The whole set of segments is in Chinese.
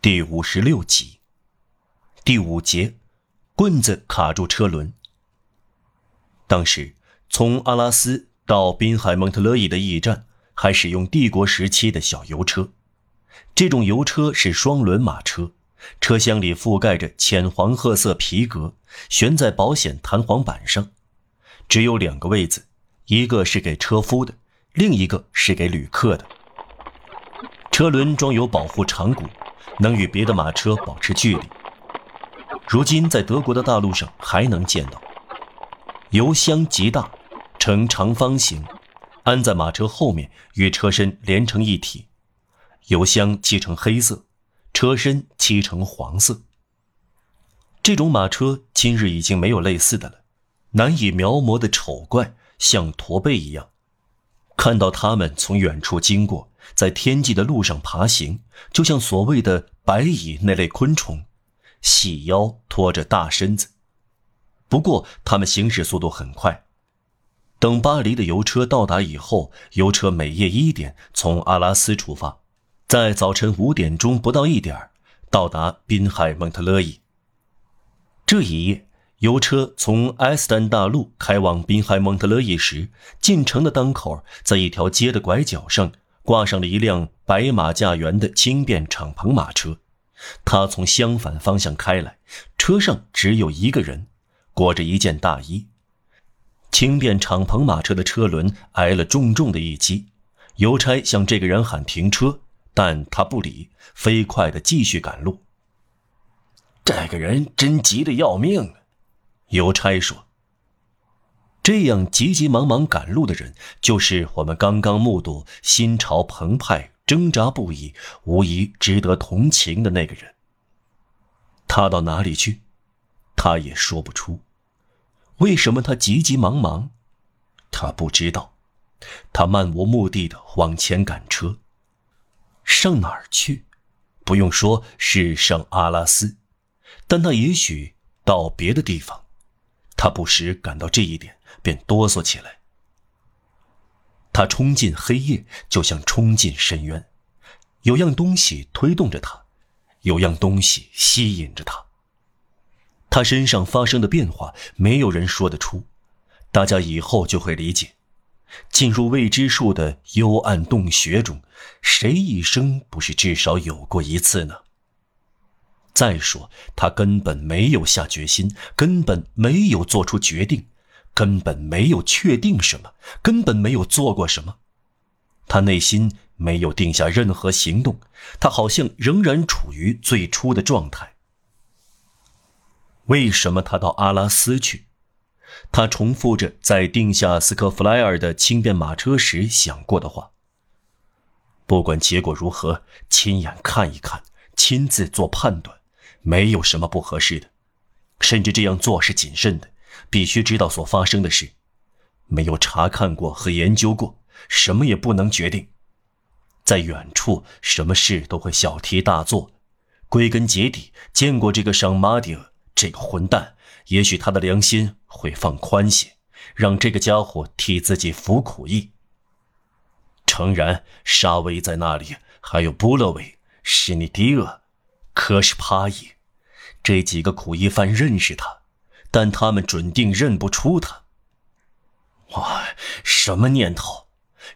第五十六集，第五节，棍子卡住车轮。当时从阿拉斯到滨海蒙特勒伊的驿站，还使用帝国时期的小油车。这种油车是双轮马车，车厢里覆盖着浅黄褐色皮革，悬在保险弹簧板上，只有两个位子，一个是给车夫的，另一个是给旅客的。车轮装有保护长骨。能与别的马车保持距离。如今在德国的大路上还能见到。油箱极大，呈长方形，安在马车后面，与车身连成一体。油箱漆成黑色，车身漆成黄色。这种马车今日已经没有类似的了，难以描摹的丑怪，像驼背一样。看到他们从远处经过。在天际的路上爬行，就像所谓的白蚁那类昆虫，细腰拖着大身子。不过，它们行驶速度很快。等巴黎的油车到达以后，油车每夜一点从阿拉斯出发，在早晨五点钟不到一点到达滨海蒙特勒伊。这一夜，油车从埃斯丹大路开往滨海蒙特勒伊时，进城的当口，在一条街的拐角上。挂上了一辆白马驾辕的轻便敞篷马车，他从相反方向开来，车上只有一个人，裹着一件大衣。轻便敞篷马车的车轮挨了重重的一击，邮差向这个人喊停车，但他不理，飞快地继续赶路。这个人真急得要命，邮差说。这样急急忙忙赶路的人，就是我们刚刚目睹心潮澎湃、挣扎不已、无疑值得同情的那个人。他到哪里去？他也说不出。为什么他急急忙忙？他不知道。他漫无目的的往前赶车，上哪儿去？不用说是上阿拉斯，但他也许到别的地方。他不时感到这一点。便哆嗦起来。他冲进黑夜，就像冲进深渊。有样东西推动着他，有样东西吸引着他。他身上发生的变化，没有人说得出。大家以后就会理解。进入未知数的幽暗洞穴中，谁一生不是至少有过一次呢？再说，他根本没有下决心，根本没有做出决定。根本没有确定什么，根本没有做过什么，他内心没有定下任何行动，他好像仍然处于最初的状态。为什么他到阿拉斯去？他重复着在定下斯科弗莱尔的轻便马车时想过的话。不管结果如何，亲眼看一看，亲自做判断，没有什么不合适的，甚至这样做是谨慎的。必须知道所发生的事，没有查看过和研究过，什么也不能决定。在远处，什么事都会小题大做。归根结底，见过这个上马迪尔这个混蛋，也许他的良心会放宽些，让这个家伙替自己服苦役。诚然，沙威在那里，还有布勒维、施尼迪厄、科什帕伊，这几个苦役犯认识他。但他们准定认不出他。哇，什么念头？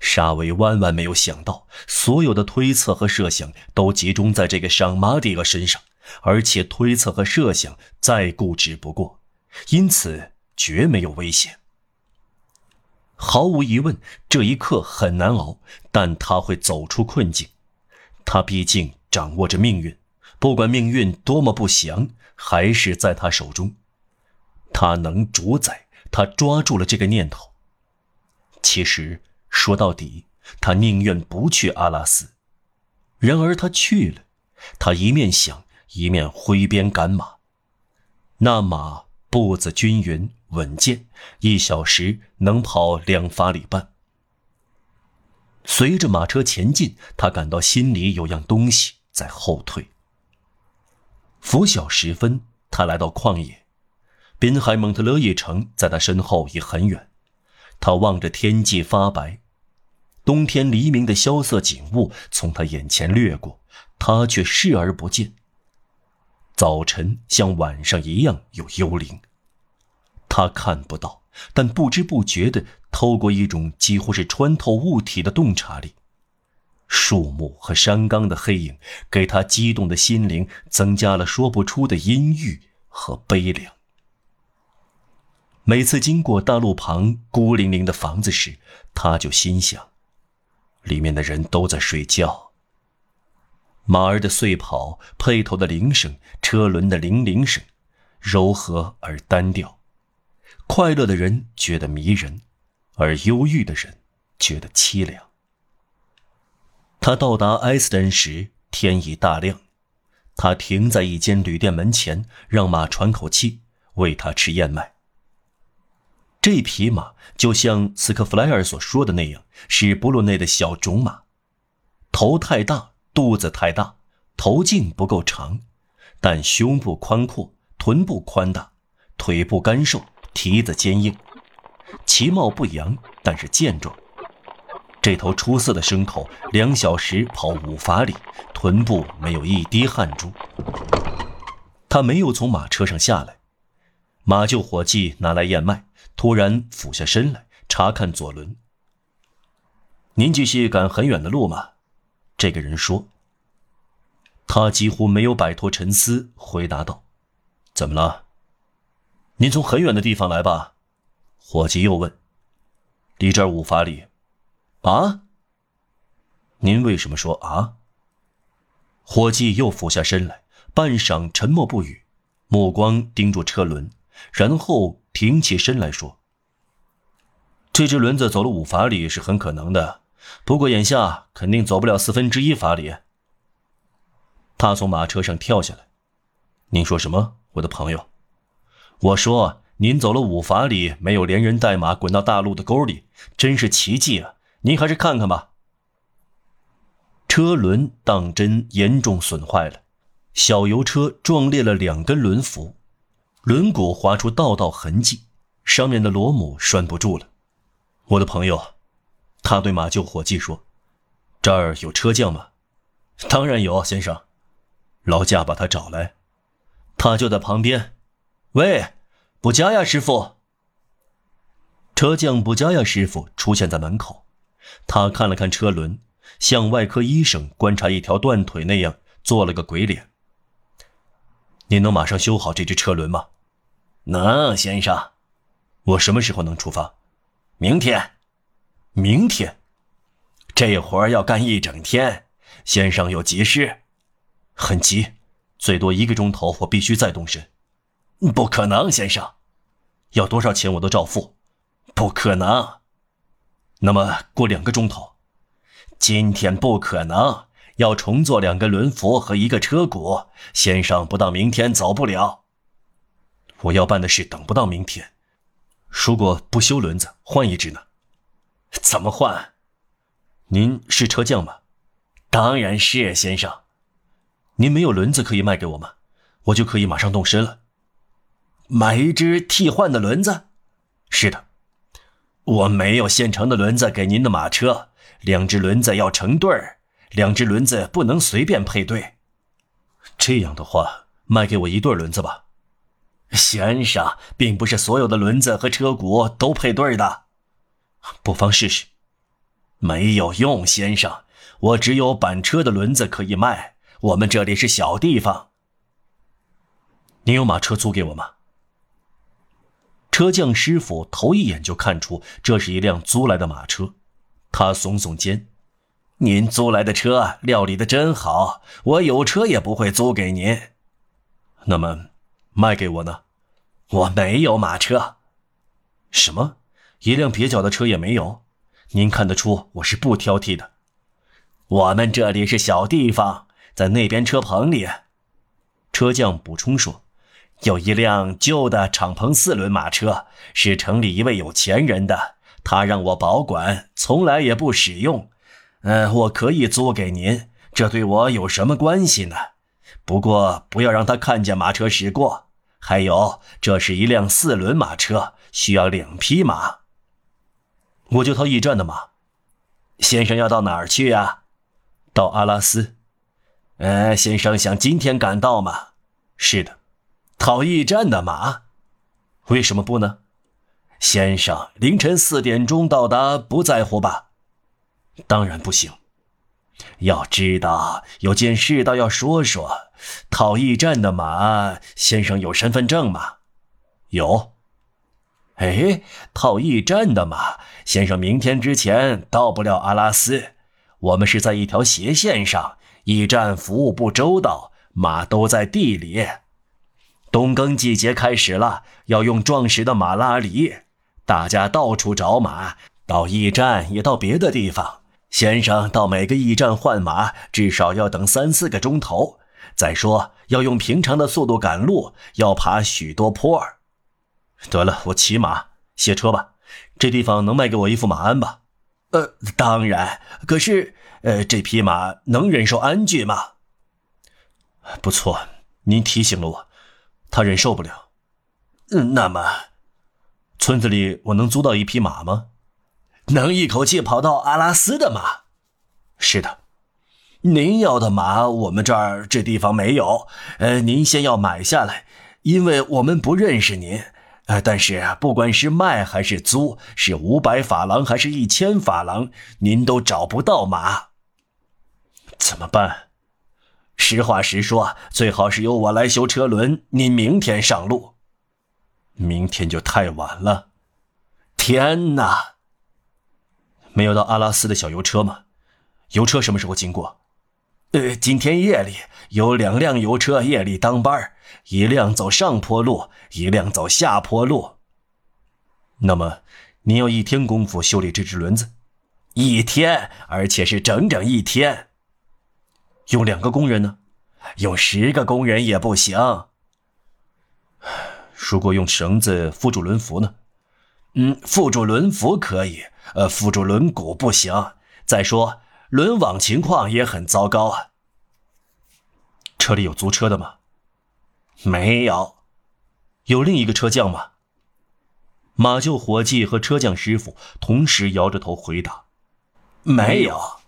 沙维万万没有想到，所有的推测和设想都集中在这个上马蒂厄身上，而且推测和设想再固执不过，因此绝没有危险。毫无疑问，这一刻很难熬，但他会走出困境。他毕竟掌握着命运，不管命运多么不祥，还是在他手中。他能主宰，他抓住了这个念头。其实说到底，他宁愿不去阿拉斯，然而他去了。他一面想，一面挥鞭赶马。那马步子均匀稳健，一小时能跑两法里半。随着马车前进，他感到心里有样东西在后退。拂晓时分，他来到旷野。滨海蒙特勒伊城在他身后已很远，他望着天际发白，冬天黎明的萧瑟景物从他眼前掠过，他却视而不见。早晨像晚上一样有幽灵，他看不到，但不知不觉地透过一种几乎是穿透物体的洞察力，树木和山冈的黑影给他激动的心灵增加了说不出的阴郁和悲凉。每次经过大路旁孤零零的房子时，他就心想：里面的人都在睡觉。马儿的碎跑，辔头的铃声，车轮的铃铃声，柔和而单调。快乐的人觉得迷人，而忧郁的人觉得凄凉。他到达埃斯登时，天已大亮。他停在一间旅店门前，让马喘口气，喂他吃燕麦。这匹马就像斯科弗莱尔所说的那样，是布鲁内的小种马，头太大。肚子太大，头颈不够长，但胸部宽阔，臀部宽大，腿部干瘦，蹄子坚硬，其貌不扬，但是健壮。这头出色的牲口，两小时跑五法里，臀部没有一滴汗珠。他没有从马车上下来，马厩伙计拿来燕麦，突然俯下身来查看左轮。您继续赶很远的路吗？这个人说：“他几乎没有摆脱沉思，回答道：‘怎么了？您从很远的地方来吧？’伙计又问：‘离这儿五法里？’啊？您为什么说啊？”伙计又俯下身来，半晌沉默不语，目光盯住车轮，然后挺起身来说：‘这只轮子走了五法里是很可能的。’”不过眼下肯定走不了四分之一法里。他从马车上跳下来。您说什么，我的朋友？我说您走了五法里，没有连人带马滚到大路的沟里，真是奇迹啊！您还是看看吧。车轮当真严重损坏了，小油车撞裂了两根轮辐，轮毂划出道道痕迹，上面的螺母拴不住了。我的朋友。他对马厩伙计说：“这儿有车匠吗？”“当然有，先生。”劳驾把他找来。他就在旁边。喂，布加亚师傅。车匠布加亚师傅出现在门口。他看了看车轮，像外科医生观察一条断腿那样做了个鬼脸。“您能马上修好这只车轮吗？”“能，先生。”“我什么时候能出发？”“明天。”明天，这活儿要干一整天。先生有急事，很急，最多一个钟头，我必须再动身。不可能，先生，要多少钱我都照付。不可能。那么过两个钟头，今天不可能，要重做两个轮辐和一个车毂。先生不到明天走不了。我要办的事等不到明天。如果不修轮子，换一只呢？怎么换？您是车匠吗？当然是，先生。您没有轮子可以卖给我吗？我就可以马上动身了。买一只替换的轮子？是的。我没有现成的轮子给您的马车，两只轮子要成对儿，两只轮子不能随便配对。这样的话，卖给我一对轮子吧。先生，并不是所有的轮子和车毂都配对的。不妨试试，没有用，先生。我只有板车的轮子可以卖。我们这里是小地方。你有马车租给我吗？车匠师傅头一眼就看出这是一辆租来的马车，他耸耸肩：“您租来的车料理的真好，我有车也不会租给您。那么，卖给我呢？我没有马车。什么？”一辆蹩脚的车也没有，您看得出我是不挑剔的。我们这里是小地方，在那边车棚里。车匠补充说：“有一辆旧的敞篷四轮马车，是城里一位有钱人的，他让我保管，从来也不使用。嗯，我可以租给您，这对我有什么关系呢？不过不要让他看见马车驶过。还有，这是一辆四轮马车，需要两匹马。”我就套驿站的马，先生要到哪儿去呀？到阿拉斯。呃，先生想今天赶到吗？是的。讨驿站的马，为什么不呢？先生，凌晨四点钟到达，不在乎吧？当然不行。要知道，有件事倒要说说。讨驿站的马，先生有身份证吗？有。哎，讨驿站的马，先生明天之前到不了阿拉斯。我们是在一条斜线上，驿站服务不周到，马都在地里。冬耕季节开始了，要用壮实的马拉犁，大家到处找马，到驿站也到别的地方。先生到每个驿站换马，至少要等三四个钟头。再说，要用平常的速度赶路，要爬许多坡儿。得了，我骑马，卸车吧。这地方能卖给我一副马鞍吧？呃，当然。可是，呃，这匹马能忍受鞍具吗？不错，您提醒了我，他忍受不了。嗯，那么，村子里我能租到一匹马吗？能一口气跑到阿拉斯的马？是的。您要的马，我们这儿这地方没有。呃，您先要买下来，因为我们不认识您。呃，但是不管是卖还是租，是五百法郎还是一千法郎，您都找不到马。怎么办？实话实说，最好是由我来修车轮。您明天上路。明天就太晚了。天哪！没有到阿拉斯的小油车吗？油车什么时候经过？呃，今天夜里有两辆油车夜里当班，一辆走上坡路，一辆走下坡路。那么，您要一天功夫修理这只轮子？一天，而且是整整一天。用两个工人呢？用十个工人也不行。如果用绳子缚住轮辐呢？嗯，缚住轮辐可以，呃，辅助轮毂不行。再说。轮网情况也很糟糕啊。车里有租车的吗？没有。有另一个车匠吗？马厩伙计和车匠师傅同时摇着头回答：没有。